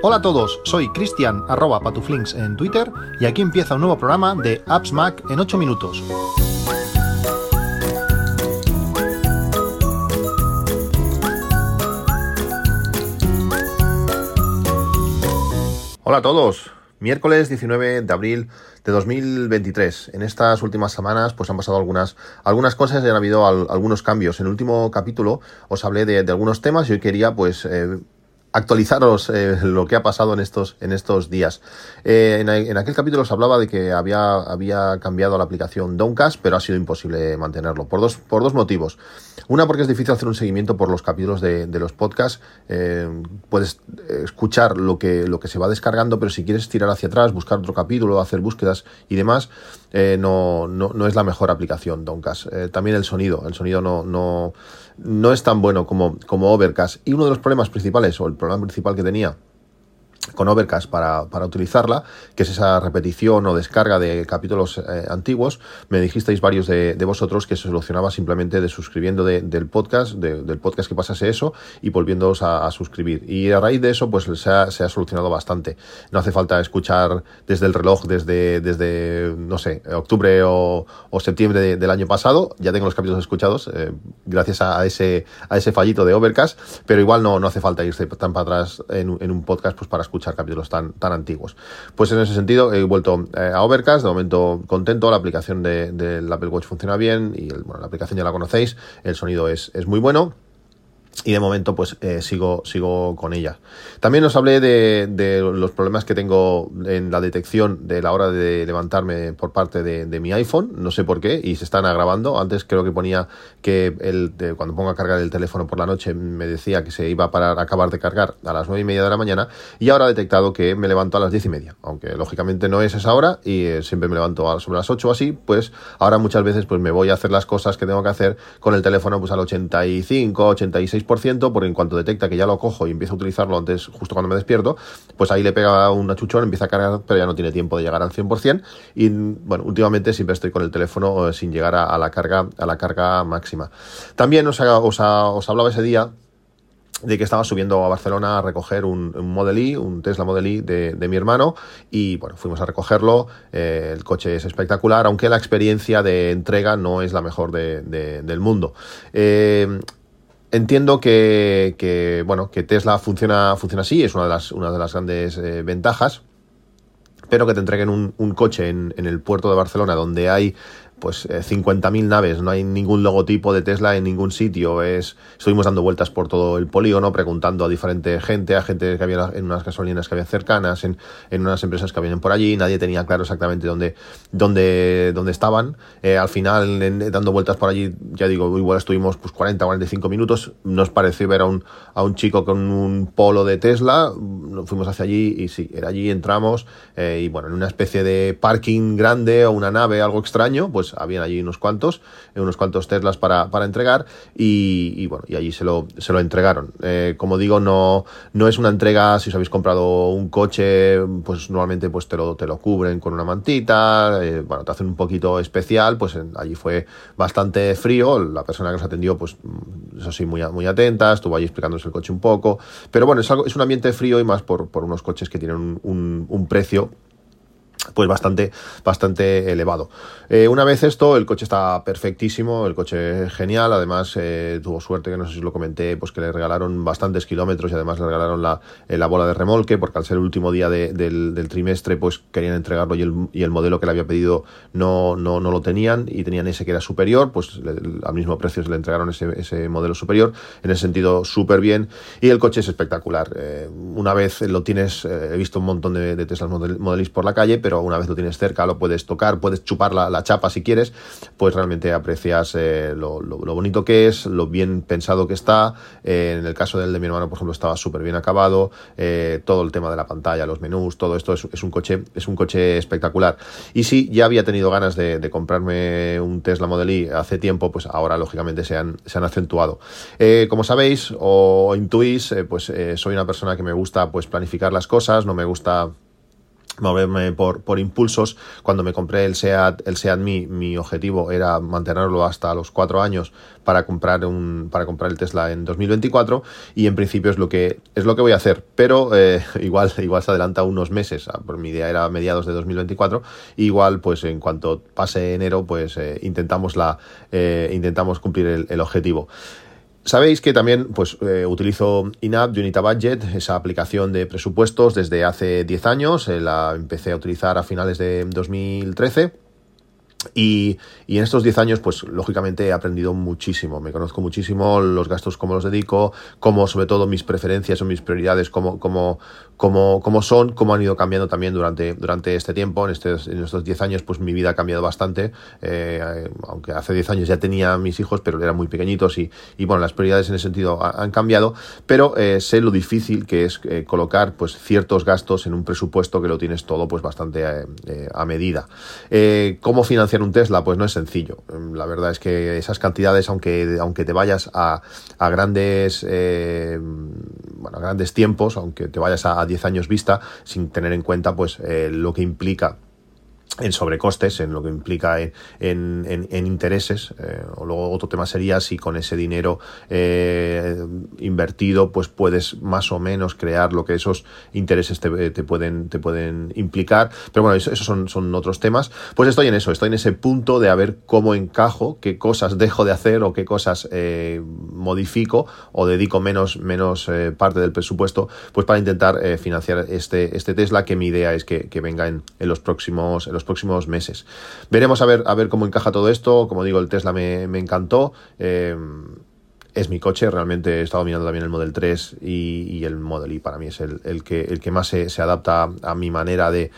Hola a todos, soy Cristian arroba patuflinks en Twitter y aquí empieza un nuevo programa de Apps Mac en 8 minutos. Hola a todos, miércoles 19 de abril de 2023. En estas últimas semanas pues han pasado algunas, algunas cosas y han habido algunos cambios. En el último capítulo os hablé de, algunos temas y hoy quería pues eh, actualizaros eh, lo que ha pasado en estos, en estos días. Eh, en, aquel capítulo os hablaba de que había, había cambiado la aplicación Downcast, pero ha sido imposible mantenerlo, por dos, por dos motivos. Una, porque es difícil hacer un seguimiento por los capítulos de, los podcasts. Eh, puedes escuchar lo que, lo que se va descargando, pero si quieres tirar hacia atrás, buscar otro capítulo, hacer búsquedas y demás, no, no, no, es la mejor aplicación Downcast. también el sonido, el sonido no, no no es tan bueno como, como Overcast. Y uno de los problemas principales, o el problema principal que tenía con Overcast para, para, utilizarla, que es esa repetición o descarga de capítulos eh, antiguos. Me dijisteis varios de, vosotros que se solucionaba simplemente de suscribiendo del podcast, del podcast que pasase eso y volviéndoos a, suscribir. Y a raíz de eso, pues se ha, se ha, solucionado bastante. No hace falta escuchar desde el reloj, desde, desde no sé, octubre o, septiembre del año pasado. Ya tengo los capítulos escuchados, eh, gracias a, ese, a ese fallito de Overcast, pero igual no, no hace falta irse tan para atrás en, en un podcast pues para escuchar capítulos tan, tan antiguos. Pues en ese sentido he vuelto eh, a Overcast, de momento contento, la aplicación del de, Apple Watch funciona bien y bueno, la aplicación ya la conocéis, el sonido es, es muy bueno y de momento pues eh, sigo, sigo con ella. También os hablé de, los problemas que tengo en la detección de la hora de levantarme por parte de, mi iPhone, no sé por qué, y se están agravando. Antes creo que ponía que el, cuando pongo a cargar el teléfono por la noche me decía que se iba a parar, a acabar de cargar a las nueve y media de la mañana y ahora ha detectado que me levanto a las diez y media, aunque lógicamente no es esa hora y eh, siempre me levanto sobre las ocho o así, pues ahora muchas veces pues me voy a hacer las cosas que tengo que hacer con el teléfono pues al 85, 86 porque en cuanto detecta que ya lo cojo y empiezo a utilizarlo antes, justo cuando me despierto, pues ahí le pega un achuchón, empieza a cargar, pero ya no tiene tiempo de llegar al 100%. Y bueno, últimamente siempre estoy con el teléfono eh, sin llegar a, la carga a la carga máxima. También os, os, os hablaba ese día de que estaba subiendo a Barcelona a recoger un, Model I, un Tesla Model I de, mi hermano y bueno, fuimos a recogerlo, eh, el coche es espectacular, aunque la experiencia de entrega no es la mejor del mundo. Eh, Entiendo que, bueno, que Tesla funciona, funciona así, es una de las, una de las grandes eh, ventajas, pero que te entreguen un, un coche en, en, el puerto de Barcelona donde hay pues eh, 50.000 naves, no hay ningún logotipo de Tesla en ningún sitio. Es, estuvimos dando vueltas por todo el polígono, preguntando a diferente gente, a gente que había en unas gasolineras que había cercanas, en, en unas empresas que habían por allí, nadie tenía claro exactamente dónde, dónde, dónde estaban. Eh, al final, dando vueltas por allí, ya digo, igual estuvimos pues 40, 45 minutos, nos pareció ver a un, a un chico con un polo de Tesla, fuimos hacia allí y sí, era allí, entramos eh, y bueno, en una especie de parking grande o una nave, algo extraño, pues pues habían allí unos cuantos, eh, unos cuantos Teslas para, para entregar y, bueno, y allí se lo, se lo entregaron. Eh, como digo, no, no es una entrega, si os habéis comprado un coche, pues normalmente pues te lo, te lo cubren con una mantita, eh, bueno, te hacen un poquito especial, pues allí fue bastante frío, la persona que nos atendió, pues eso sí, muy, muy atenta, estuvo allí explicándose el coche un poco, pero bueno, es, algo, es un ambiente frío y más por, por unos coches que tienen un precio pues bastante, bastante elevado. Eh, una vez esto, el coche está perfectísimo, el coche genial, además eh, tuvo suerte, que no sé si lo comenté, pues que le regalaron bastantes kilómetros y además le regalaron la, eh, la bola de remolque, porque al ser el último día del, trimestre, pues querían entregarlo y el, y el, modelo que le había pedido no, no, no lo tenían y tenían ese que era superior, pues al mismo precio se le entregaron ese, ese modelo superior, en ese sentido súper bien, y el coche es espectacular. una vez lo tienes, he visto un montón de, de Tesla Model, por la calle, pero una vez lo tienes cerca, lo puedes tocar, puedes chupar la, chapa si quieres, pues realmente aprecias eh, lo, bonito que es, lo bien pensado que está. Eh, en el caso del de mi hermano, por ejemplo, estaba súper bien acabado, eh, todo el tema de la pantalla, los menús, todo esto es, un coche, es un coche espectacular. Y si ya había tenido ganas de, comprarme un Tesla Model I hace tiempo, pues ahora lógicamente se han, se han acentuado. como sabéis o intuís, pues soy una persona que me gusta pues planificar las cosas, no me gusta moverme por, por impulsos. Cuando me compré el SEAT, el SEAT Mi, mi objetivo era mantenerlo hasta los cuatro años para comprar un, para comprar el Tesla en 2024 y en principio es lo que, es lo que voy a hacer. Pero eh, igual, igual se adelanta unos meses, ah, por mi idea era mediados de 2024, igual pues en cuanto pase enero pues eh, intentamos, la, eh, intentamos cumplir el, el objetivo. Sabéis que también pues, eh, utilizo INAP Unita Budget, esa aplicación de presupuestos desde hace 10 años. Eh, la empecé a utilizar a finales de 2013 y, en estos 10 años, pues lógicamente he aprendido muchísimo. Me conozco muchísimo los gastos, cómo los dedico, cómo sobre todo mis preferencias o mis prioridades, cómo, cómo, cómo, cómo son, cómo han ido cambiando también durante, durante este tiempo. En, estos, en estos 10 años, pues mi vida ha cambiado bastante. Eh, aunque hace 10 años ya tenía mis hijos, pero eran muy pequeñitos y, y bueno, las prioridades en ese sentido han cambiado. Pero eh, sé lo difícil que es eh, colocar pues ciertos gastos en un presupuesto que lo tienes todo pues bastante a medida. ¿Cómo financiar financiar un Tesla? Pues no es sencillo. La verdad es que esas cantidades, aunque, aunque te vayas a, a grandes, eh, bueno, grandes tiempos, aunque te vayas a, 10 años vista, sin tener en cuenta pues eh, lo que implica en sobrecostes, en lo que implica en, en, intereses. Eh, o luego otro tema sería si con ese dinero eh, invertido, pues puedes más o menos crear lo que esos intereses te, pueden, te pueden implicar. Pero bueno, esos son, son otros temas. Pues estoy en eso, estoy en ese punto de a ver cómo encajo, qué cosas dejo de hacer o qué cosas eh, modifico o dedico menos, menos parte del presupuesto, pues para intentar financiar este, este Tesla, que mi idea es que, venga en, en los próximos, en los próximos meses. Veremos a ver, a ver cómo encaja todo esto. Como digo, el Tesla me, encantó. Eh, es mi coche, realmente he estado mirando también el Model 3 y, el Model Y para mí es el, que, el que más se, adapta a mi manera de,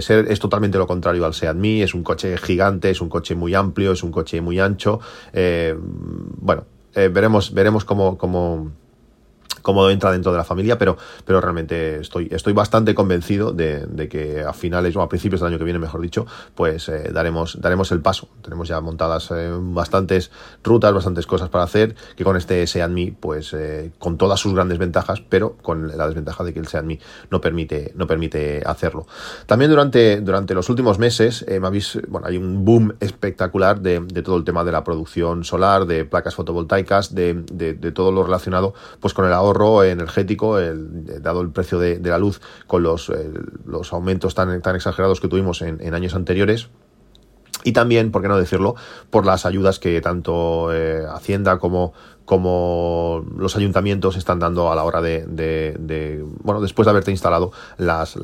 ser. Es totalmente lo contrario al Seat Mi, es un coche gigante, es un coche muy amplio, es un coche muy ancho. Eh, bueno, eh, veremos, veremos cómo, cómo cómo entra dentro de la familia, pero, pero realmente estoy, estoy bastante convencido de, que a finales o a principios del año que viene, mejor dicho, pues eh, daremos, daremos el paso. Tenemos ya montadas eh, bastantes rutas, bastantes cosas para hacer, que con este Seat Mi, pues eh, con todas sus grandes ventajas, pero con la desventaja de que el Seat Mi no permite, no permite hacerlo. También durante, durante los últimos meses, me habéis, bueno, hay un boom espectacular de, todo el tema de la producción solar, de placas fotovoltaicas, de, de todo lo relacionado pues con el ahorro energético, el, dado el precio de, la luz con los, los aumentos tan, tan exagerados que tuvimos en, años anteriores. Y también, por qué no decirlo, por las ayudas que tanto eh, Hacienda como, como los ayuntamientos están dando a la hora de, bueno, después de haberte instalado las,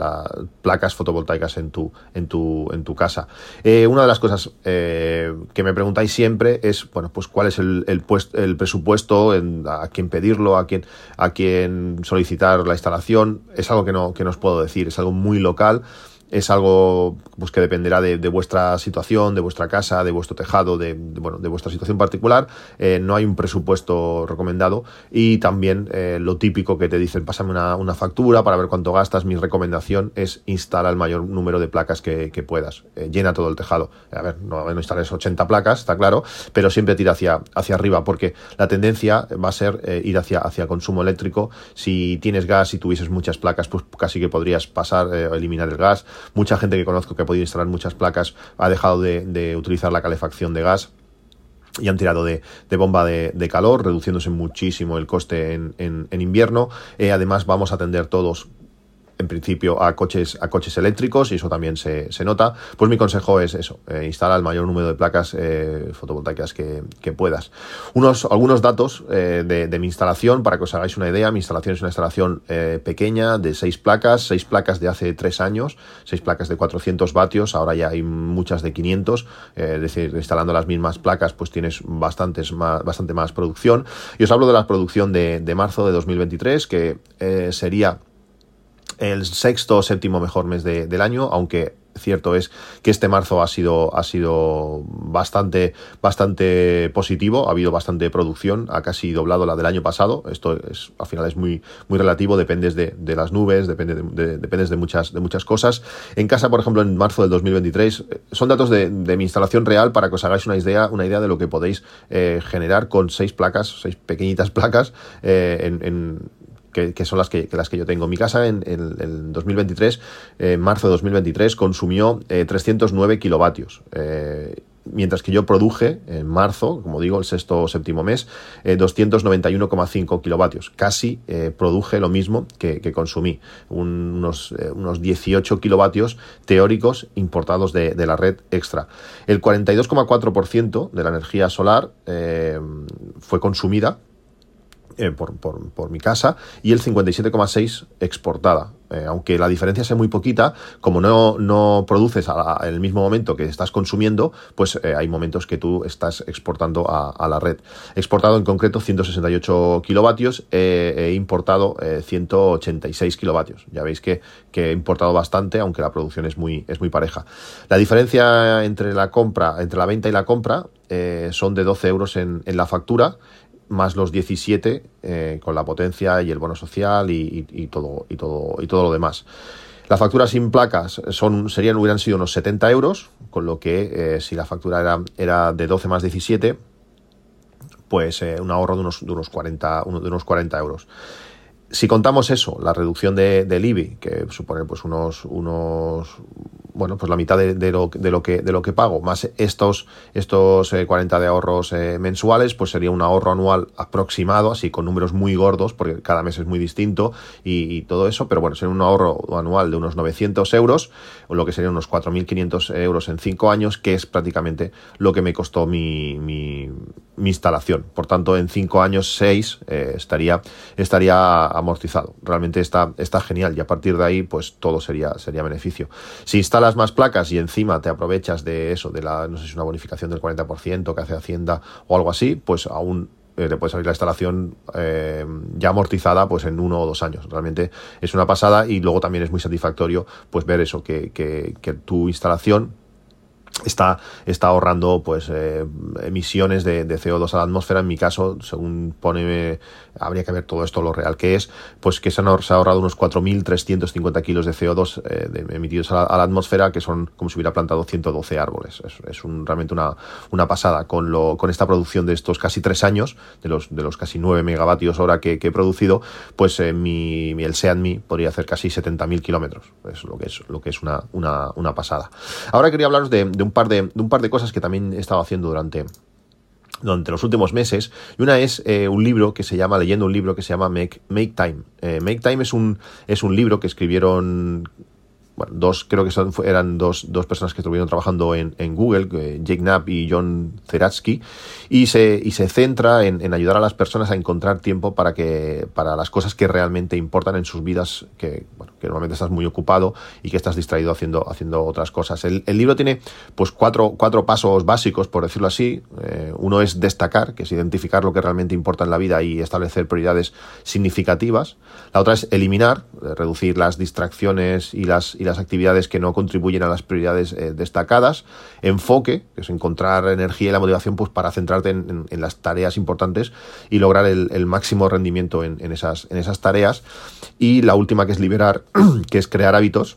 placas fotovoltaicas en tu, en tu, en tu casa. Eh, una de las cosas eh, que me preguntáis siempre es, bueno, pues cuál es el, el, el presupuesto, a quién pedirlo, a quién, a quién solicitar la instalación. Es algo que no, que no os puedo decir, es algo muy local es algo pues, que dependerá de, vuestra situación, de vuestra casa, de vuestro tejado, de, bueno, de vuestra situación particular. Eh, no hay un presupuesto recomendado y también eh, lo típico que te dicen, pásame una, factura para ver cuánto gastas. Mi recomendación es instalar el mayor número de placas que, puedas. Eh, llena todo el tejado. A ver, no, instales 80 placas, está claro, pero siempre tira hacia, hacia arriba porque la tendencia va a ser ir hacia, hacia consumo eléctrico. Si tienes gas y tuvieses muchas placas, pues casi que podrías pasar, eliminar el gas Mucha gente que conozco que ha podido instalar muchas placas ha dejado de, utilizar la calefacción de gas y han tirado de, bomba de, calor, reduciéndose muchísimo el coste en, invierno. Eh, además, vamos a atender todos en principio a coches, a coches eléctricos y eso también se, nota, pues mi consejo es eso, eh, instala el mayor número de placas eh, fotovoltaicas que, puedas. Unos, algunos datos eh, de, mi instalación para que os hagáis una idea, mi instalación es una instalación pequeña de seis placas, seis placas de hace tres años, seis placas de 400 vatios, ahora ya hay muchas de 500, es decir, instalando las mismas placas pues tienes bastantes más, bastante más producción. Y os hablo de la producción de, de marzo de 2023, que sería el sexto o séptimo mejor mes del año, aunque cierto es que este marzo ha sido, ha sido bastante, bastante positivo, ha habido bastante producción, ha casi doblado la del año pasado. Esto es, al final es muy, muy relativo, dependes de, las nubes, depende de, dependes de muchas, de muchas cosas. En casa, por ejemplo, en marzo del 2023, eh, son datos de, mi instalación real para que os hagáis una idea, una idea de lo que podéis eh, generar con seis placas, seis pequeñitas placas eh, en que, son las que, las que yo tengo. Mi casa en, el 2023, en marzo de 2023, consumió 309 kilovatios mientras que yo produje en marzo, como digo, el sexto o séptimo mes, 291,5 kilovatios. Casi produje lo mismo que, consumí, unos, unos 18 kilovatios teóricos importados de, de la red extra. El 42,4% de la energía solar fue consumida eh, por, mi casa y el 57,6 exportada. Eh, aunque la diferencia sea muy poquita, como no, no produces en el mismo momento que estás consumiendo, pues eh, hay momentos que tú estás exportando a, la red. exportado en concreto 168 kilovatios, he importado 186 kilovatios. Ya veis que, que, he importado bastante, aunque la producción es muy, es muy pareja. La diferencia entre la compra, entre la venta y la compra, son de 12 euros en la factura más los 17 eh, con la potencia y el bono social y, todo, y, todo, y todo lo demás. Las facturas sin placas son, serían, hubieran sido unos 70 euros, con lo que eh, si la factura era, era de 12 más 17, pues eh, un ahorro de unos, de unos, 40, de unos 40 euros si contamos eso, la reducción de, del IBI, que supone pues unos, unos bueno, pues la mitad de, lo, de, lo, que, de lo que pago, más estos, estos 40 eh, de ahorros eh, mensuales, pues sería un ahorro anual aproximado, así con números muy gordos, porque cada mes es muy distinto y, todo eso, pero bueno, sería un ahorro anual de unos 900 euros, o lo que sería unos 4.500 euros en 5 años, que es prácticamente lo que me costó mi, mi, instalación. Por tanto, en 5 años, 6 eh, estaría, estaría amortizado. Realmente está, está genial y a partir de ahí, pues todo sería, sería beneficio. Si instalas más placas y encima te aprovechas de eso, de la, no sé si una bonificación del 40% que hace Hacienda o algo así, pues aún eh, te puede salir la instalación eh, ya amortizada pues en uno o dos años. Realmente es una pasada y luego también es muy satisfactorio pues ver eso, que, que tu instalación está, está ahorrando pues eh, emisiones de, CO2 a la atmósfera. En mi caso, según pone, habría que ver todo esto lo real que es, pues que se, han, ha ahorrado unos 4.350 kilos de CO2 eh, emitidos a la, atmósfera, que son como si hubiera plantado 112 árboles. Es, es un, realmente una, una pasada. Con, lo, con esta producción de estos casi tres años, de los, de los casi 9 megavatios hora que, he producido, pues eh, mi, el SEAT podría hacer casi 70.000 kilómetros. Es lo que es, lo que es una, una, una pasada. Ahora quería hablaros de un par de, un par de cosas que también he estado haciendo durante, durante los últimos meses. Y una es eh, un libro que se llama, leyendo un libro que se llama Make, Make Time. Eh, Make Time es un, es un libro que escribieron dos, creo que eran dos, dos personas que estuvieron trabajando en, Google, Jake Knapp y John Zeratsky, y se, y se centra en, ayudar a las personas a encontrar tiempo para, que, para las cosas que realmente importan en sus vidas, que, bueno, que normalmente estás muy ocupado y que estás distraído haciendo, haciendo otras cosas. El, el libro tiene pues cuatro, cuatro pasos básicos, por decirlo así. Eh, uno es destacar, que es identificar lo que realmente importa en la vida y establecer prioridades significativas. La otra es eliminar, eh, reducir las distracciones y las, y las actividades que no contribuyen a las prioridades eh, destacadas, enfoque, que es encontrar energía y la motivación pues, para centrarte en, las tareas importantes y lograr el, máximo rendimiento en, esas, en esas tareas, y la última que es liberar, que es crear hábitos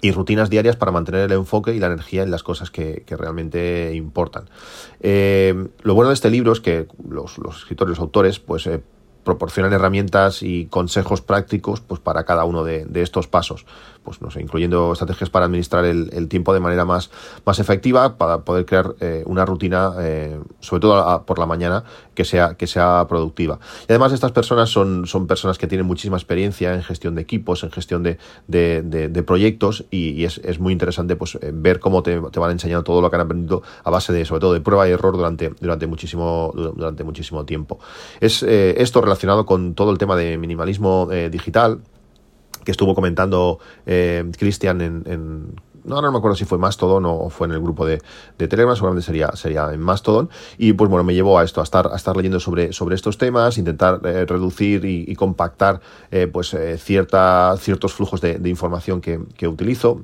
y rutinas diarias para mantener el enfoque y la energía en las cosas que, realmente importan. Eh, lo bueno de este libro es que los, escritores, los autores, pues eh, proporcionan herramientas y consejos prácticos pues, para cada uno de, estos pasos pues incluyendo estrategias para administrar el, tiempo de manera más, más efectiva, para poder crear eh, una rutina, eh, sobre todo por la mañana, que sea, que sea productiva. Y además estas personas son, son personas que tienen muchísima experiencia en gestión de equipos, en gestión de, de, proyectos y, es, muy interesante pues, eh, ver cómo te, te, van enseñando todo lo que han aprendido a base de, sobre todo, de prueba y error durante, durante, muchísimo, durante muchísimo tiempo. Es esto relacionado con todo el tema de minimalismo digital, que estuvo comentando eh, Cristian en, no, no me acuerdo si fue Mastodon o fue en el grupo de, de, Telegram, seguramente sería, sería en Mastodon. Y pues bueno, me llevó a esto, a estar, a estar leyendo sobre, sobre estos temas, intentar eh, reducir y, compactar eh, pues cierta, ciertos flujos de, información que, que utilizo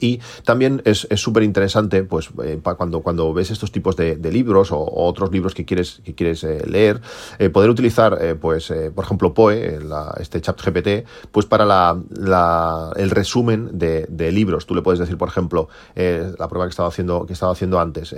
Y también es súper interesante, pues, eh, cuando, cuando ves estos tipos de, libros o, otros libros que quieres, que quieres eh, leer, eh, poder utilizar, pues, por ejemplo, Poe, este chat GPT, pues para la, el resumen de, libros. Tú le puedes decir, por ejemplo, la prueba que estaba haciendo, que estaba haciendo antes,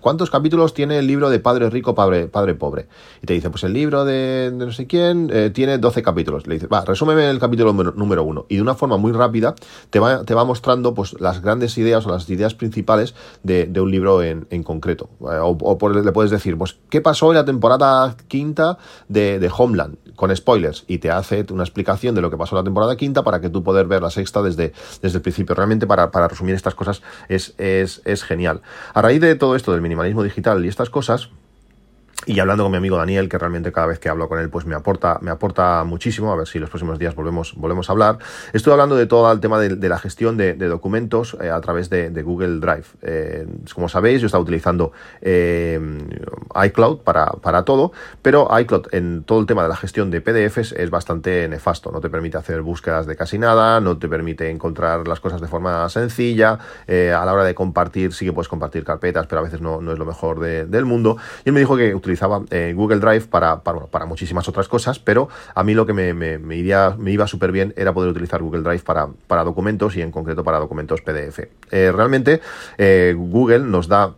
¿cuántos capítulos tiene el libro de Padre Rico, Padre, Padre Pobre? Y te dice, pues el libro de, no sé quién tiene 12 capítulos. Le dices, va, resúmeme el capítulo número, uno. Y de una forma muy rápida te va, te va mostrando, pues, las grandes ideas o las ideas principales de, un libro en, concreto. Eh, o, le puedes decir, pues, ¿qué pasó en la temporada quinta de, Homeland? Con spoilers. Y te hace una explicación de lo que pasó en la temporada quinta para que tú puedas ver la sexta desde, desde el principio. Realmente, para, resumir estas cosas, es, es, es genial. A raíz de todo esto del minimalismo digital y estas cosas, y hablando con mi amigo Daniel, que realmente cada vez que hablo con él, pues me aporta, me aporta muchísimo, a ver si los próximos días volvemos, volvemos a hablar. Estoy hablando de todo el tema de, la gestión de, documentos eh, a través de, Google Drive. Eh, como sabéis, yo estaba utilizando eh, iCloud para, para, todo, pero iCloud en todo el tema de la gestión de PDFs es bastante nefasto. No te permite hacer búsquedas de casi nada, no te permite encontrar las cosas de forma sencilla. a la hora de compartir, sí que puedes compartir carpetas, pero a veces no, no es lo mejor del mundo. Y él me dijo que utilizaba eh, Google Drive para, para, muchísimas otras cosas, pero a mí lo que me, me, iría, me iba súper bien era poder utilizar Google Drive para, para documentos y en concreto para documentos PDF. Eh, realmente eh, Google nos da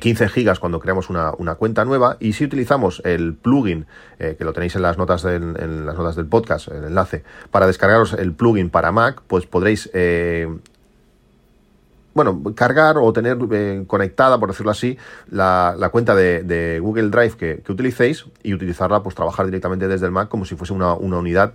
15 gigas cuando creamos una, cuenta nueva y si utilizamos el plugin que lo tenéis en las notas del, en las notas del podcast el enlace para descargaros el plugin para Mac pues podréis bueno, cargar o tener eh, conectada, por decirlo así, la, cuenta de, Google Drive que, que, utilicéis y utilizarla, pues trabajar directamente desde el Mac como si fuese una, una unidad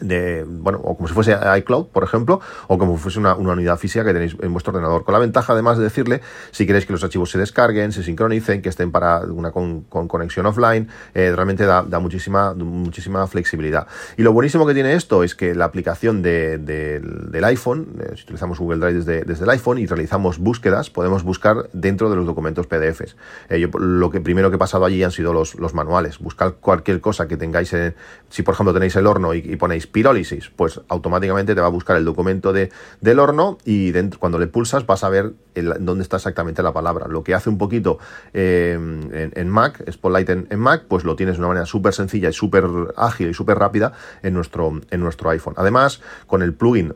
de, bueno, o como si fuese iCloud, por ejemplo, o como si fuese una, unidad física que tenéis en vuestro ordenador. Con la ventaja, además, de decirle si queréis que los archivos se descarguen, se sincronicen, que estén para una con, conexión offline, eh, realmente da, muchísima, muchísima flexibilidad. Y lo buenísimo que tiene esto es que la aplicación del iPhone, eh, si utilizamos Google Drive desde, desde, el iPhone y realizamos búsquedas, podemos buscar dentro de los documentos PDFs. Eh, yo, lo que primero que he pasado allí han sido los, los manuales. Buscar cualquier cosa que tengáis, en, si por ejemplo tenéis el horno y ponéis pirólisis, pues automáticamente te va a buscar el documento de, del horno y dentro, cuando le pulsas vas a ver dónde está exactamente la palabra. Lo que hace un poquito eh, en, Mac, Spotlight en, en, Mac, pues lo tienes de una manera súper sencilla y súper ágil y súper rápida en nuestro, en nuestro iPhone. Además, con el plugin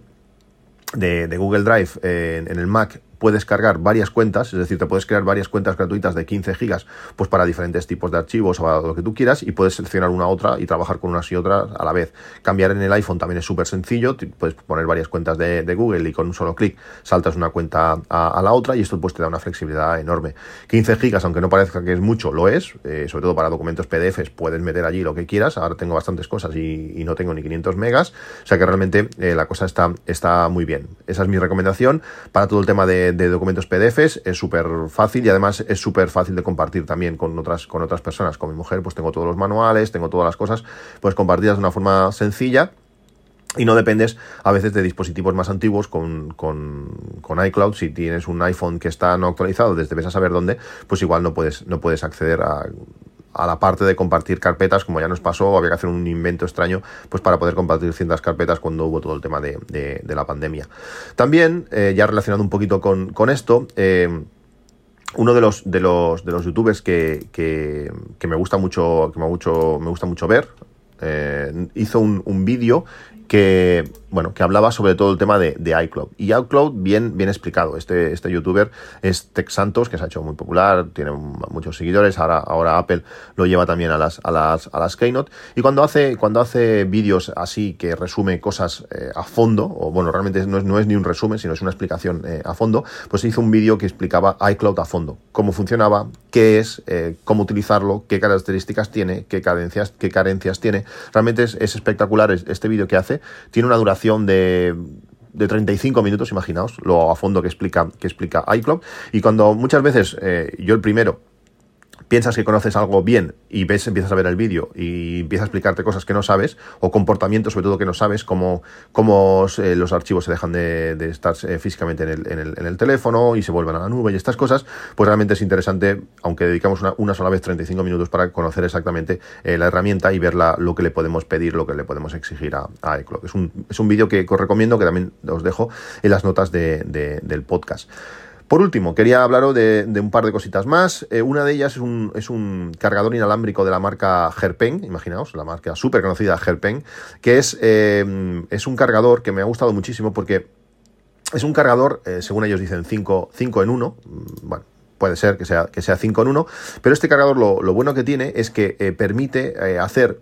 de, Google Drive eh, en el Mac puedes cargar varias cuentas, es decir, te puedes crear varias cuentas gratuitas de 15 gigas, pues para diferentes tipos de archivos o lo que tú quieras, y puedes seleccionar una otra y trabajar con unas y otras a la vez. Cambiar en el iPhone también es súper sencillo, puedes poner varias cuentas de, Google y con un solo clic saltas una cuenta a, la otra y esto pues te da una flexibilidad enorme. 15 gigas, aunque no parezca que es mucho, lo es, eh, sobre todo para documentos PDFs, puedes meter allí lo que quieras, ahora tengo bastantes cosas y, no tengo ni 500 megas, o sea que realmente eh, la cosa está, está muy bien. Esa es mi recomendación para todo el tema de de, documentos PDFs, es súper fácil y además es súper fácil de compartir también con otras, con otras personas. Con mi mujer pues tengo todos los manuales, tengo todas las cosas, pues compartidas de una forma sencilla y no dependes a veces de dispositivos más antiguos con, con, con, iCloud. Si tienes un iPhone que está no actualizado desde ves a saber dónde, pues igual no puedes, no puedes acceder a, a la parte de compartir carpetas, como ya nos pasó, había que hacer un invento extraño pues para poder compartir ciertas carpetas cuando hubo todo el tema de, de, la pandemia. También, eh, ya relacionado un poquito con, con esto, eh, uno de los, de los, de los youtubers que, que, que, me gusta mucho, que me, mucho, me gusta mucho ver, eh, hizo un, un vídeo que, bueno, que hablaba sobre todo el tema de, iCloud. Y iCloud bien, bien explicado. Este, este youtuber es Tex Santos, que se ha hecho muy popular, tiene muchos seguidores, ahora, ahora Apple lo lleva también a las, a las, a las Keynote. Y cuando hace, cuando hace vídeos así que resume cosas eh, a fondo, o bueno, realmente no es, no es ni un resumen, sino es una explicación eh, a fondo, pues hizo un vídeo que explicaba iCloud a fondo, cómo funcionaba, qué es, eh, cómo utilizarlo, qué características tiene, qué carencias, qué carencias tiene. Realmente es, es espectacular este vídeo que hace tiene una duración de de 35 minutos, imaginaos, lo a fondo que explica, que explica iCloud. Y cuando muchas veces, eh, yo el primero, piensas que conoces algo bien y ves, empiezas a ver el vídeo y empieza a explicarte cosas que no sabes, o comportamientos sobre todo que no sabes, como cómo eh, los archivos se dejan de, estar eh, físicamente en el, en, el, en el, teléfono y se vuelven a la nube y estas cosas, pues realmente es interesante, aunque dedicamos una, una sola vez 35 minutos para conocer exactamente eh, la herramienta y ver lo que le podemos pedir, lo que le podemos exigir a, a Eclock. Es un, es un vídeo que os recomiendo, que también os dejo en las notas de, del podcast. Por último, quería hablaros de, un par de cositas más. Eh, una de ellas es un, cargador inalámbrico de la marca Herpen, imaginaos, la marca súper conocida Herpen, que es, eh, es un cargador que me ha gustado muchísimo porque es un cargador, eh, según ellos dicen, 5 en 1. Mm, bueno, puede ser que sea, que sea 5 en 1, pero este cargador lo, bueno que tiene es que permite hacer,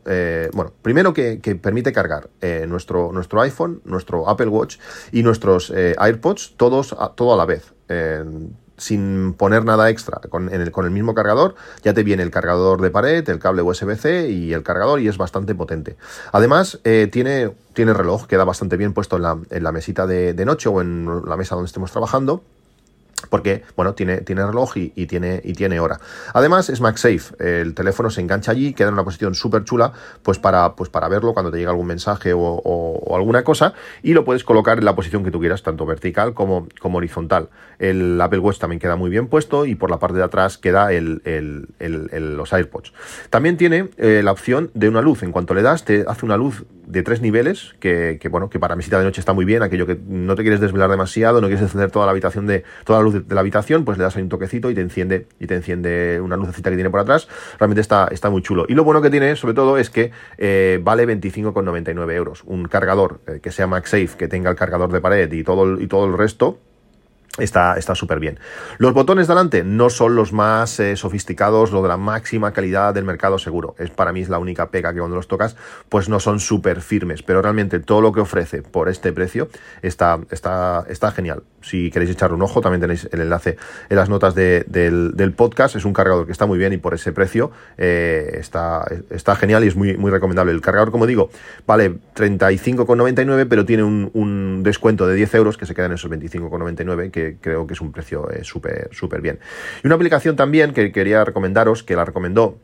bueno, primero que, permite cargar nuestro, nuestro iPhone, nuestro Apple Watch y nuestros AirPods todos todo a la vez sin poner nada extra con, el, mismo cargador, ya te viene el cargador de pared, el cable USB-C y el cargador y es bastante potente. Además, eh, tiene, tiene reloj, queda bastante bien puesto en la, mesita de noche o en la mesa donde estemos trabajando porque bueno, tiene, tiene reloj y, tiene, y tiene hora. Además es MagSafe, el teléfono se engancha allí, queda en una posición súper chula pues para, pues para verlo cuando te llega algún mensaje o, alguna cosa y lo puedes colocar en la posición que tú quieras, tanto vertical como, como horizontal. El Apple Watch también queda muy bien puesto y por la parte de atrás queda el, los AirPods. También tiene eh, la opción de una luz, en cuanto le das te hace una luz de tres niveles, que, bueno, que para mesita de noche está muy bien, aquello que no te quieres desvelar demasiado, no quieres encender toda la habitación de, toda la luz de, la habitación, pues le das ahí un toquecito y te enciende, y te enciende una lucecita que tiene por atrás. Realmente está, está muy chulo. Y lo bueno que tiene, sobre todo, es que eh, vale 25,99 euros. Un cargador eh, que sea MagSafe, que tenga el cargador de pared y todo, y todo el resto, Está súper bien. Los botones delante no son los más eh, sofisticados, lo de la máxima calidad del mercado seguro. Es para mí es la única pega que cuando los tocas, pues no son súper firmes. Pero realmente todo lo que ofrece por este precio está, está, está genial. Si queréis echarle un ojo, también tenéis el enlace en las notas del, podcast. Es un cargador que está muy bien y por ese precio eh, está, está genial y es muy, muy recomendable. El cargador, como digo, vale 35,99, pero tiene un, un descuento de 10 euros que se queda en esos 25,99 que creo que es un precio eh, súper súper bien. Y una aplicación también que quería recomendaros, que la recomendó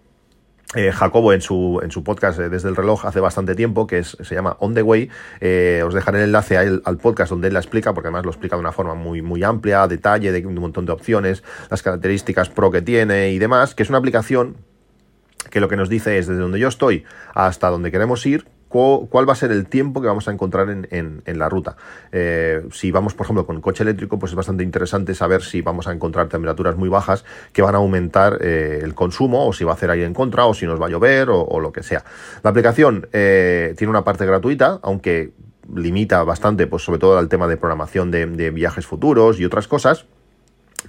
eh, Jacobo en su, en su podcast eh, desde el reloj hace bastante tiempo, que es, se llama On the Way. os dejaré el enlace al podcast donde él la explica, porque además lo explica de una forma muy, muy amplia, detalle, de un montón de opciones, las características pro que tiene y demás, que es una aplicación que lo que nos dice es desde donde yo estoy hasta donde queremos ir, cuál va a ser el tiempo que vamos a encontrar en, la ruta. Eh, si vamos, por ejemplo, con coche eléctrico, pues es bastante interesante saber si vamos a encontrar temperaturas muy bajas que van a aumentar eh, el consumo, o si va a hacer aire en contra, o si nos va a llover, o, lo que sea. La aplicación eh, tiene una parte gratuita, aunque limita bastante, pues sobre todo al tema de programación de viajes futuros y otras cosas.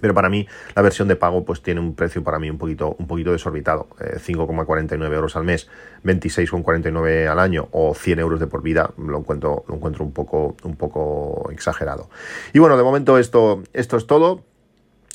Pero para mí la versión de pago pues tiene un precio para mí un poquito, un poquito desorbitado. 5,49 eh, euros al mes, 26,49 al año o 100 euros de por vida lo encuentro, lo encuentro un, poco, un poco exagerado. Y bueno, de momento esto, esto es todo.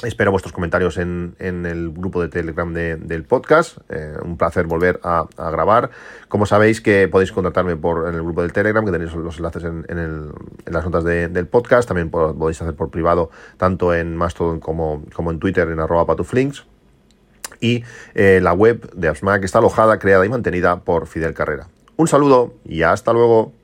Espero vuestros comentarios en, el grupo de Telegram del podcast. Eh, un placer volver a, grabar. Como sabéis que podéis contactarme por en el grupo del Telegram, que tenéis los enlaces en, las notas del podcast. También podéis hacer por privado, tanto en Mastodon como, en Twitter, en arroba patuflinks. Y eh, la web de AppSmack está alojada, creada y mantenida por Fidel Carrera. Un saludo y hasta luego.